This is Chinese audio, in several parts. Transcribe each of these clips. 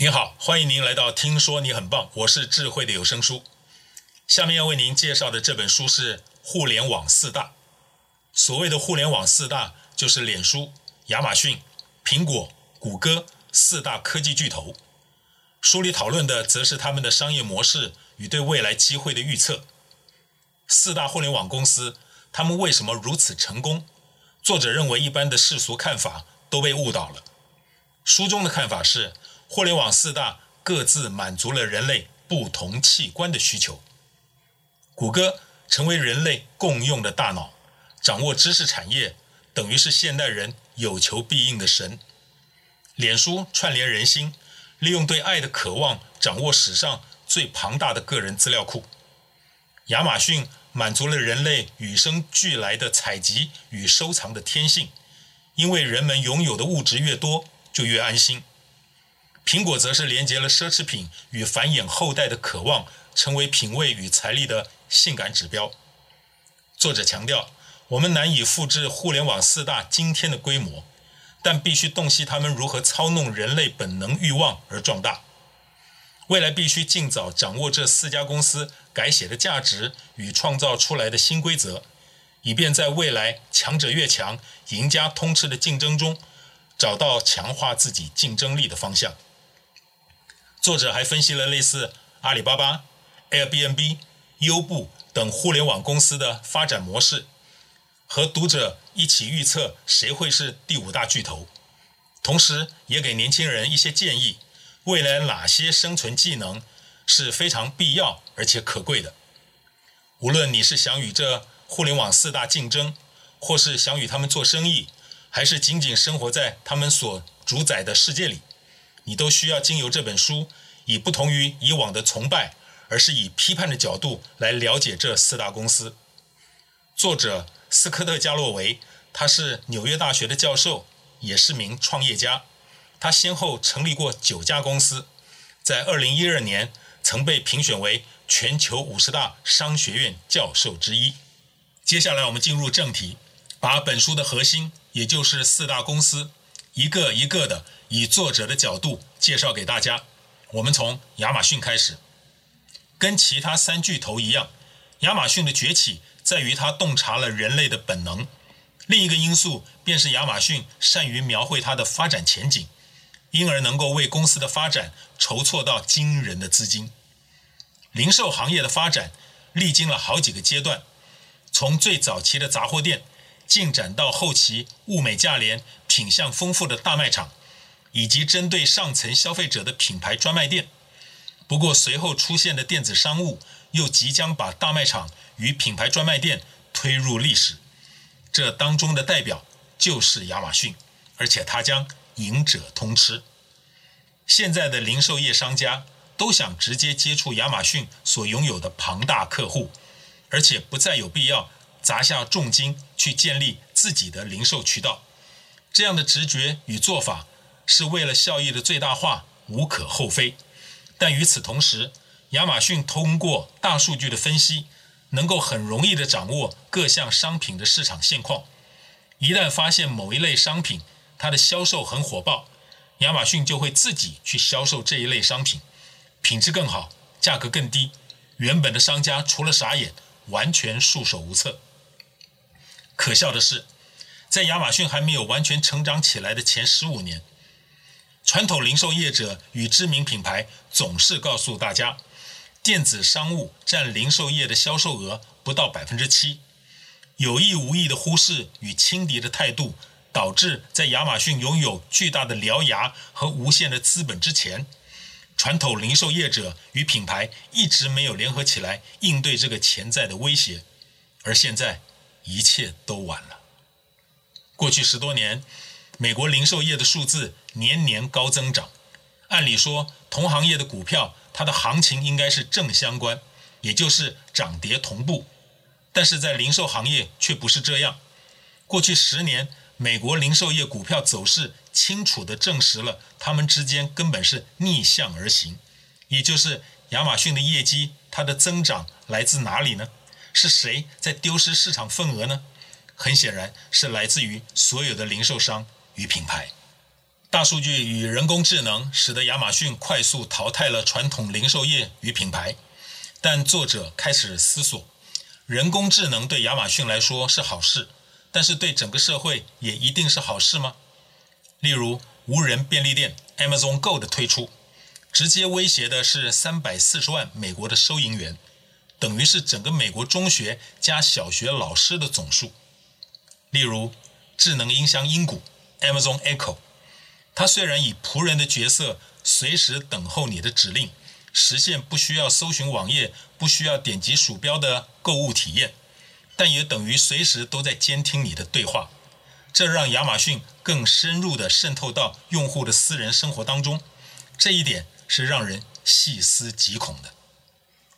您好，欢迎您来到听说你很棒，我是智慧的有声书。下面要为您介绍的这本书是互联网四大。所谓的互联网四大，就是脸书、亚马逊、苹果、谷歌四大科技巨头。书里讨论的则是他们的商业模式与对未来机会的预测。四大互联网公司，他们为什么如此成功？作者认为一般的世俗看法都被误导了。书中的看法是，互联网四大各自满足了人类不同器官的需求。谷歌成为人类共用的大脑，掌握知识产业，等于是现代人有求必应的神。脸书串联人心，利用对爱的渴望，掌握史上最庞大的个人资料库。亚马逊满足了人类与生俱来的采集与收藏的天性，因为人们拥有的物质越多，就越安心。苹果则是连接了奢侈品与繁衍后代的渴望，成为品味与财力的性感指标。作者强调，我们难以复制互联网四大今天的规模，但必须洞悉他们如何操弄人类本能欲望而壮大。未来必须尽早掌握这四家公司改写的价值与创造出来的新规则，以便在未来强者越强、赢家通吃的竞争中，找到强化自己竞争力的方向。作者还分析了类似阿里巴巴、Airbnb、优步等互联网公司的发展模式，和读者一起预测谁会是第五大巨头，同时也给年轻人一些建议：未来哪些生存技能是非常必要而且可贵的。无论你是想与这互联网四大竞争，或是想与他们做生意，还是仅仅生活在他们所主宰的世界里。你都需要经由这本书，以不同于以往的崇拜，而是以批判的角度来了解这四大公司。作者斯科特·加洛维，他是纽约大学的教授，也是名创业家。他先后成立过九家公司，在二零一二年曾被评选为全球五十大商学院教授之一。接下来我们进入正题，把本书的核心，也就是四大公司，一个一个的。以作者的角度介绍给大家。我们从亚马逊开始，跟其他三巨头一样，亚马逊的崛起在于它洞察了人类的本能。另一个因素便是亚马逊善于描绘它的发展前景，因而能够为公司的发展筹措到惊人的资金。零售行业的发展历经了好几个阶段，从最早期的杂货店，进展到后期物美价廉、品相丰富的大卖场。以及针对上层消费者的品牌专卖店，不过随后出现的电子商务又即将把大卖场与品牌专卖店推入历史。这当中的代表就是亚马逊，而且它将赢者通吃。现在的零售业商家都想直接接触亚马逊所拥有的庞大客户，而且不再有必要砸下重金去建立自己的零售渠道。这样的直觉与做法。是为了效益的最大化，无可厚非。但与此同时，亚马逊通过大数据的分析，能够很容易地掌握各项商品的市场现况。一旦发现某一类商品它的销售很火爆，亚马逊就会自己去销售这一类商品，品质更好，价格更低。原本的商家除了傻眼，完全束手无策。可笑的是，在亚马逊还没有完全成长起来的前十五年。传统零售业者与知名品牌总是告诉大家，电子商务占零售业的销售额不到百分之七。有意无意的忽视与轻敌的态度，导致在亚马逊拥有巨大的獠牙和无限的资本之前，传统零售业者与品牌一直没有联合起来应对这个潜在的威胁。而现在，一切都晚了。过去十多年。美国零售业的数字年年高增长，按理说同行业的股票，它的行情应该是正相关，也就是涨跌同步。但是在零售行业却不是这样。过去十年，美国零售业股票走势清楚地证实了它们之间根本是逆向而行。也就是亚马逊的业绩，它的增长来自哪里呢？是谁在丢失市场份额呢？很显然是来自于所有的零售商。与品牌，大数据与人工智能使得亚马逊快速淘汰了传统零售业与品牌，但作者开始思索：人工智能对亚马逊来说是好事，但是对整个社会也一定是好事吗？例如，无人便利店 Amazon Go 的推出，直接威胁的是三百四十万美国的收银员，等于是整个美国中学加小学老师的总数。例如，智能音箱音谷 Amazon Echo。它虽然以仆人的角色，随时等候你的指令，实现不需要搜寻网页、不需要点击鼠标的购物体验，但也等于随时都在监听你的对话。这让亚马逊更深入地渗透到用户的私人生活当中，这一点是让人细思极恐的。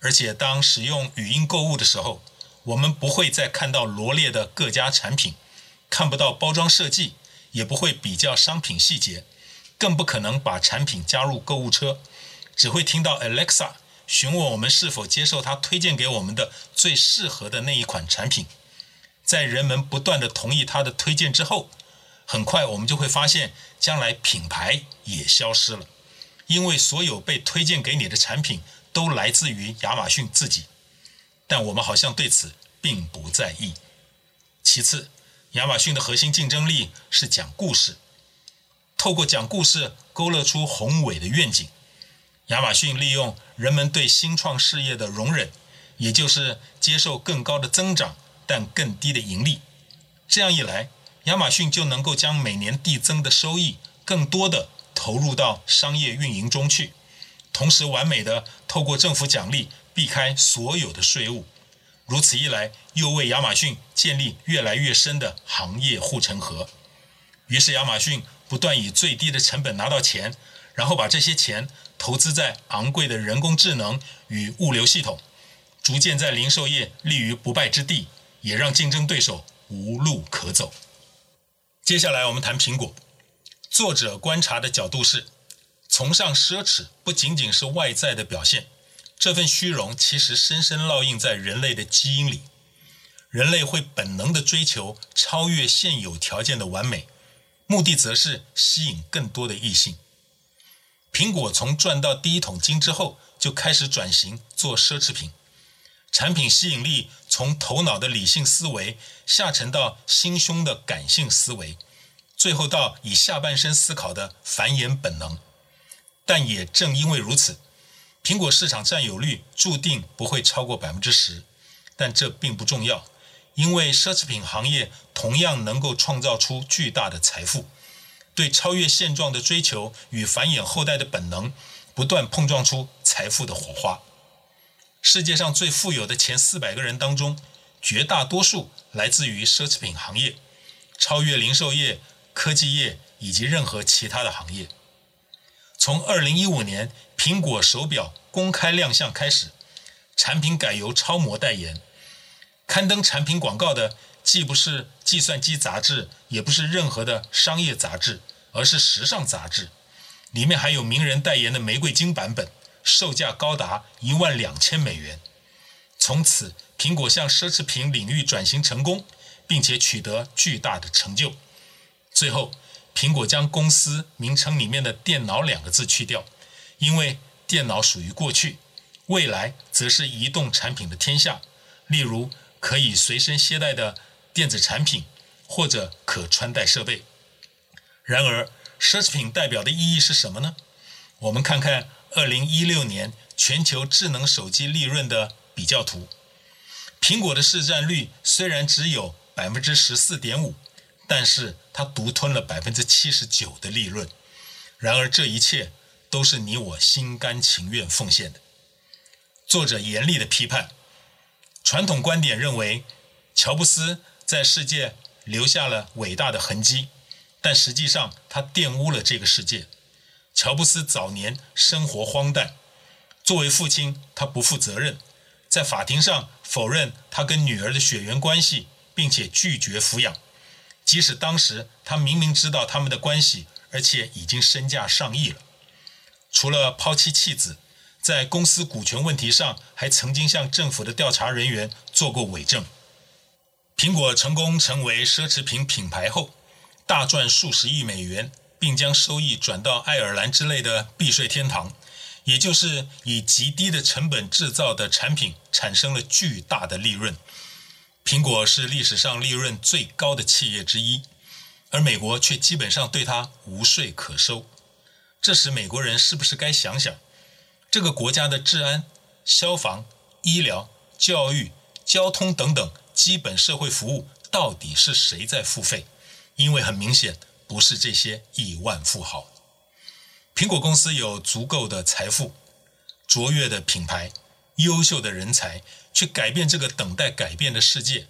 而且，当使用语音购物的时候，我们不会再看到罗列的各家产品，看不到包装设计，也不会比较商品细节。更不可能把产品加入购物车，只会听到 Alexa 询问我们是否接受他推荐给我们的最适合的那一款产品。在人们不断地同意他的推荐之后，很快我们就会发现，将来品牌也消失了，因为所有被推荐给你的产品都来自于亚马逊自己。但我们好像对此并不在意。其次，亚马逊的核心竞争力是讲故事。透过讲故事勾勒出宏伟的愿景，亚马逊利用人们对新创事业的容忍，也就是接受更高的增长但更低的盈利。这样一来，亚马逊就能够将每年递增的收益更多的投入到商业运营中去，同时完美的透过政府奖励避开所有的税务。如此一来，又为亚马逊建立越来越深的行业护城河。于是，亚马逊。不断以最低的成本拿到钱，然后把这些钱投资在昂贵的人工智能与物流系统，逐渐在零售业立于不败之地，也让竞争对手无路可走。接下来我们谈苹果。作者观察的角度是，崇尚奢侈不仅仅是外在的表现，这份虚荣其实深深烙印在人类的基因里。人类会本能地追求超越现有条件的完美。目的则是吸引更多的异性。苹果从赚到第一桶金之后，就开始转型做奢侈品，产品吸引力从头脑的理性思维下沉到心胸的感性思维，最后到以下半身思考的繁衍本能。但也正因为如此，苹果市场占有率注定不会超过百分之十。但这并不重要。因为奢侈品行业同样能够创造出巨大的财富，对超越现状的追求与繁衍后代的本能，不断碰撞出财富的火花。世界上最富有的前四百个人当中，绝大多数来自于奢侈品行业，超越零售业、科技业以及任何其他的行业。从二零一五年苹果手表公开亮相开始，产品改由超模代言。刊登产品广告的既不是计算机杂志，也不是任何的商业杂志，而是时尚杂志。里面还有名人代言的玫瑰金版本，售价高达一万两千美元。从此，苹果向奢侈品领域转型成功，并且取得巨大的成就。最后，苹果将公司名称里面的“电脑”两个字去掉，因为电脑属于过去，未来则是移动产品的天下。例如，可以随身携带的电子产品，或者可穿戴设备。然而，奢侈品代表的意义是什么呢？我们看看二零一六年全球智能手机利润的比较图。苹果的市占率虽然只有百分之十四点五，但是他独吞了百分之七十九的利润。然而，这一切都是你我心甘情愿奉献的。作者严厉的批判。传统观点认为，乔布斯在世界留下了伟大的痕迹，但实际上他玷污了这个世界。乔布斯早年生活荒诞，作为父亲，他不负责任，在法庭上否认他跟女儿的血缘关系，并且拒绝抚养，即使当时他明明知道他们的关系，而且已经身价上亿了。除了抛妻弃子。在公司股权问题上，还曾经向政府的调查人员做过伪证。苹果成功成为奢侈品品牌后，大赚数十亿美元，并将收益转到爱尔兰之类的避税天堂，也就是以极低的成本制造的产品产生了巨大的利润。苹果是历史上利润最高的企业之一，而美国却基本上对它无税可收。这时，美国人是不是该想想，这个国家的治安、消防、医疗、教育、交通等等基本社会服务到底是谁在付费？因为很明显。不是这些亿万富豪。苹果公司有足够的财富、卓越的品牌、优秀的人才，去改变这个等待改变的世界。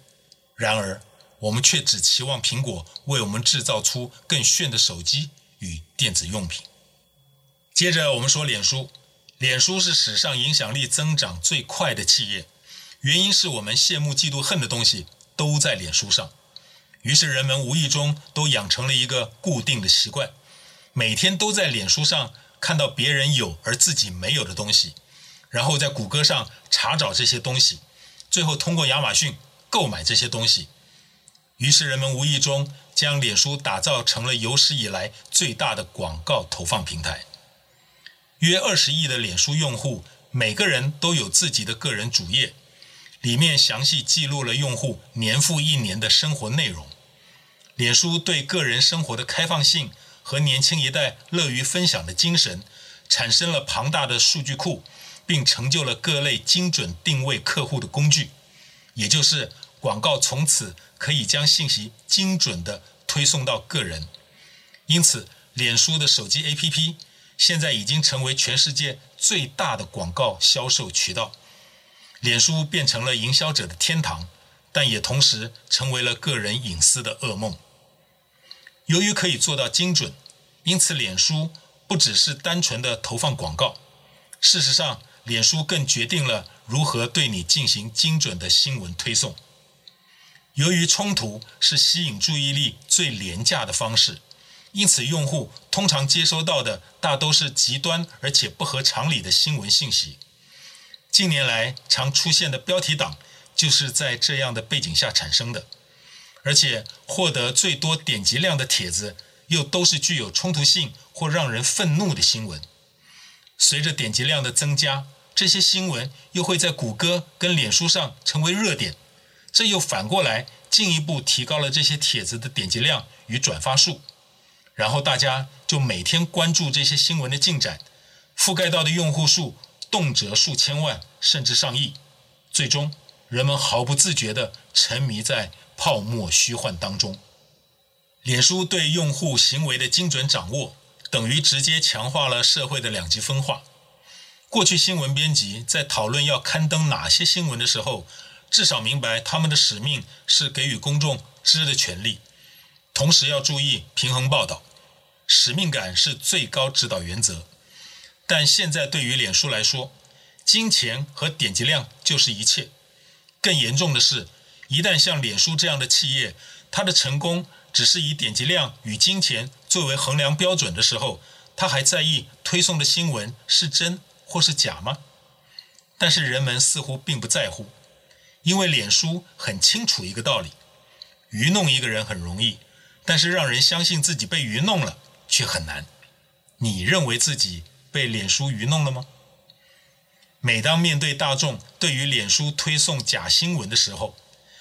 然而，我们却只期望苹果为我们制造出更炫的手机与电子用品。接着，我们说脸书。脸书是史上影响力增长最快的企业，原因是我们羡慕、嫉妒、恨的东西都在脸书上。于是人们无意中都养成了一个固定的习惯，每天都在脸书上看到别人有而自己没有的东西，然后在谷歌上查找这些东西，最后通过亚马逊购买这些东西。于是人们无意中将脸书打造成了有史以来最大的广告投放平台。约二十亿的脸书用户，每个人都有自己的个人主页。里面详细记录了用户年复一年的生活内容。脸书对个人生活的开放性和年轻一代乐于分享的精神，产生了庞大的数据库，并成就了各类精准定位客户的工具。也就是广告从此可以将信息精准地推送到个人。因此，脸书的手机 APP 现在已经成为全世界最大的广告销售渠道。脸书变成了营销者的天堂，但也同时成为了个人隐私的噩梦。由于可以做到精准，因此脸书不只是单纯的投放广告。事实上，脸书更决定了如何对你进行精准的新闻推送。由于冲突是吸引注意力最廉价的方式，因此用户通常接收到的大都是极端而且不合常理的新闻信息。近年来常出现的标题党，就是在这样的背景下产生的，而且获得最多点击量的帖子，又都是具有冲突性或让人愤怒的新闻。随着点击量的增加，这些新闻又会在谷歌跟脸书上成为热点，这又反过来进一步提高了这些帖子的点击量与转发数，然后大家就每天关注这些新闻的进展，覆盖到的用户数。动辄数千万甚至上亿，最终人们毫不自觉地沉迷在泡沫虚幻当中。脸书对用户行为的精准掌握，等于直接强化了社会的两极分化。过去新闻编辑在讨论要刊登哪些新闻的时候，至少明白他们的使命是给予公众知的权利，同时要注意平衡报道，使命感是最高指导原则。但现在对于脸书来说，金钱和点击量就是一切。更严重的是，一旦像脸书这样的企业，它的成功只是以点击量与金钱作为衡量标准的时候，他还在意推送的新闻是真或是假吗？但是人们似乎并不在乎，因为脸书很清楚一个道理：愚弄一个人很容易，但是让人相信自己被愚弄了却很难。你认为自己被脸书愚弄了吗？每当面对大众对于脸书推送假新闻的时候，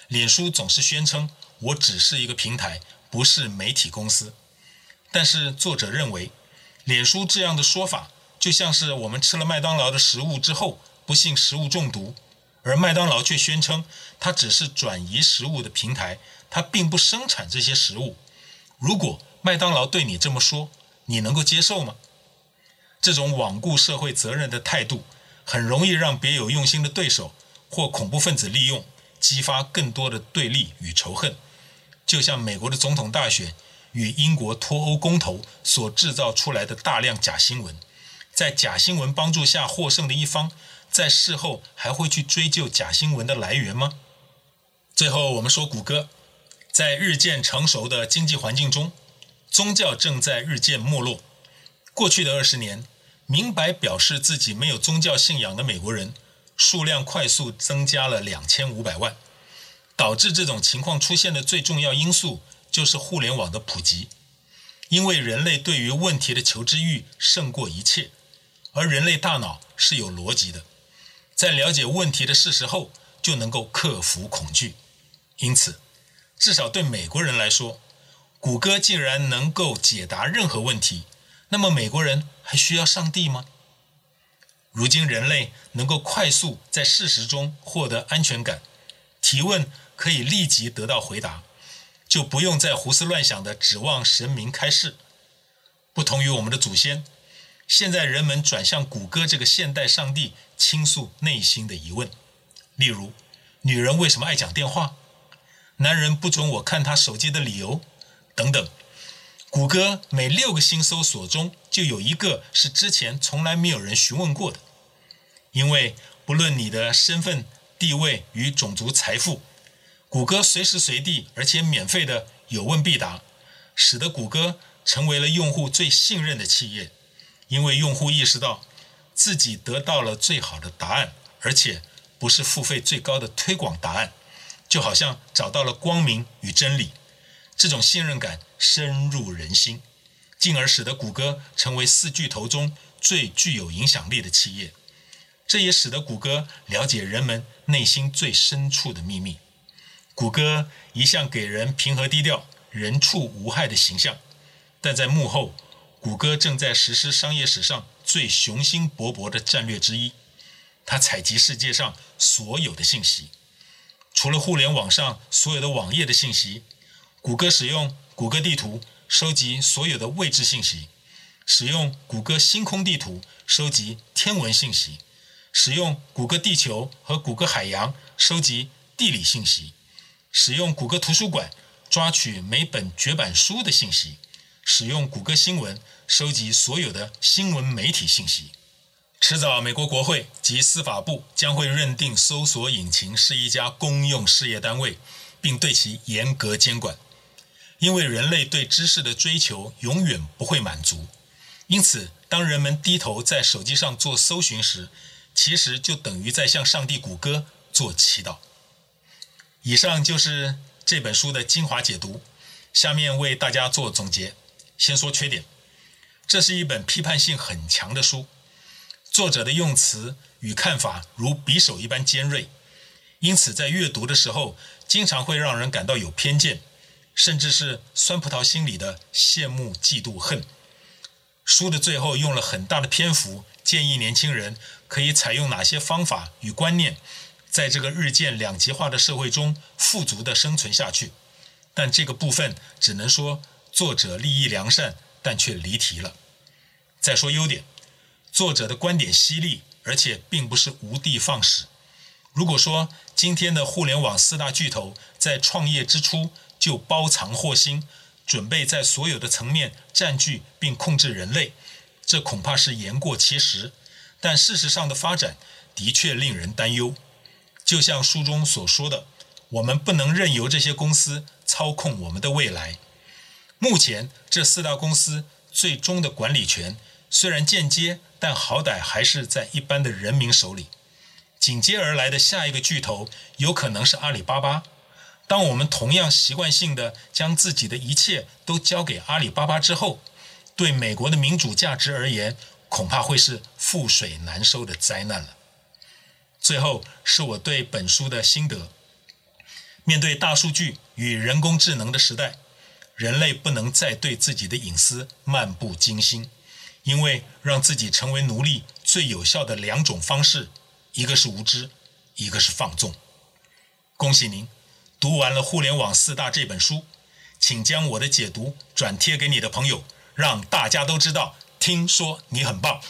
脸书总是宣称：“我只是一个平台，不是媒体公司。”但是作者认为，脸书这样的说法就像是我们吃了麦当劳的食物之后不幸食物中毒，而麦当劳却宣称它只是转移食物的平台，它并不生产这些食物。如果麦当劳对你这么说，你能够接受吗？这种罔顾社会责任的态度，很容易让别有用心的对手或恐怖分子利用，激发更多的对立与仇恨。就像美国的总统大选与英国脱欧公投所制造出来的大量假新闻，在假新闻帮助下获胜的一方，在事后还会去追究假新闻的来源吗？最后，我们说谷歌，在日渐成熟的经济环境中，宗教正在日渐没落。过去的二十年，明白表示自己没有宗教信仰的美国人数量快速增加了两千五百万。导致这种情况出现的最重要因素就是互联网的普及。因为人类对于问题的求知欲胜过一切，而人类大脑是有逻辑的，在了解问题的事实后，就能够克服恐惧。因此，至少对美国人来说，谷歌竟然能够解答任何问题，那么美国人还需要上帝吗？如今人类能够快速在事实中获得安全感，提问可以立即得到回答。就不用再胡思乱想的指望神明开示。不同于我们的祖先，现在人们转向谷歌这个现代上帝倾诉内心的疑问，例如：女人为什么爱讲电话？男人不准我看他手机的理由？等等。谷歌每六个新搜索中就有一个是之前从来没有人询问过的，因为不论你的身份、地位与种族、财富。谷歌随时随地，而且免费的有问必答，使得谷歌成为了用户最信任的企业。因为用户意识到自己得到了最好的答案，而且不是付费最高的推广答案，就好像找到了光明与真理。这种信任感深入人心，进而使得谷歌成为四巨头中最具有影响力的企业。这也使得谷歌了解人们内心最深处的秘密。谷歌一向给人平和低调、人畜无害的形象，但在幕后，谷歌正在实施商业史上最雄心勃勃的战略之一。它采集世界上所有的信息，除了互联网上所有的网页的信息，谷歌使用谷歌地图收集所有的位置信息，使用谷歌星空地图收集天文信息，使用谷歌地球和谷歌海洋收集地理信息。使用谷歌图书馆抓取每本绝版书的信息，使用谷歌新闻收集所有的新闻媒体信息。迟早，美国国会及司法部将会认定搜索引擎是一家公用事业单位，并对其严格监管。因为人类对知识的追求永远不会满足，因此，当人们低头在手机上做搜寻时，其实就等于在向上帝谷歌做祈祷。以上就是这本书的精华解读，下面为大家做总结。先说缺点，这是一本批判性很强的书，作者的用词与看法如匕首一般尖锐，因此在阅读的时候，经常会让人感到有偏见，甚至是酸葡萄心理的羡慕、嫉妒、恨。书的最后用了很大的篇幅，建议年轻人可以采用哪些方法与观念。在这个日渐两极化的社会中，富足地生存下去，但这个部分只能说作者立意良善，但却离题了。再说优点，作者的观点犀利，而且并不是无的放矢。如果说今天的互联网四大巨头在创业之初就包藏祸心，准备在所有的层面占据并控制人类，这恐怕是言过其实。但事实上的发展的确令人担忧。就像书中所说的，我们不能任由这些公司操控我们的未来。目前，这四大公司最终的管理权虽然间接，但好歹还是在一般的人民手里。紧接而来的下一个巨头有可能是阿里巴巴。当我们同样习惯性的将自己的一切都交给阿里巴巴之后，对美国的民主价值而言，恐怕会是覆水难收的灾难了。最后是我对本书的心得。面对大数据与人工智能的时代，人类不能再对自己的隐私漫不经心，因为让自己成为奴隶最有效的两种方式，一个是无知，一个是放纵。恭喜您，读完了《互联网四大》这本书，请将我的解读转贴给你的朋友，让大家都知道。听说你很棒。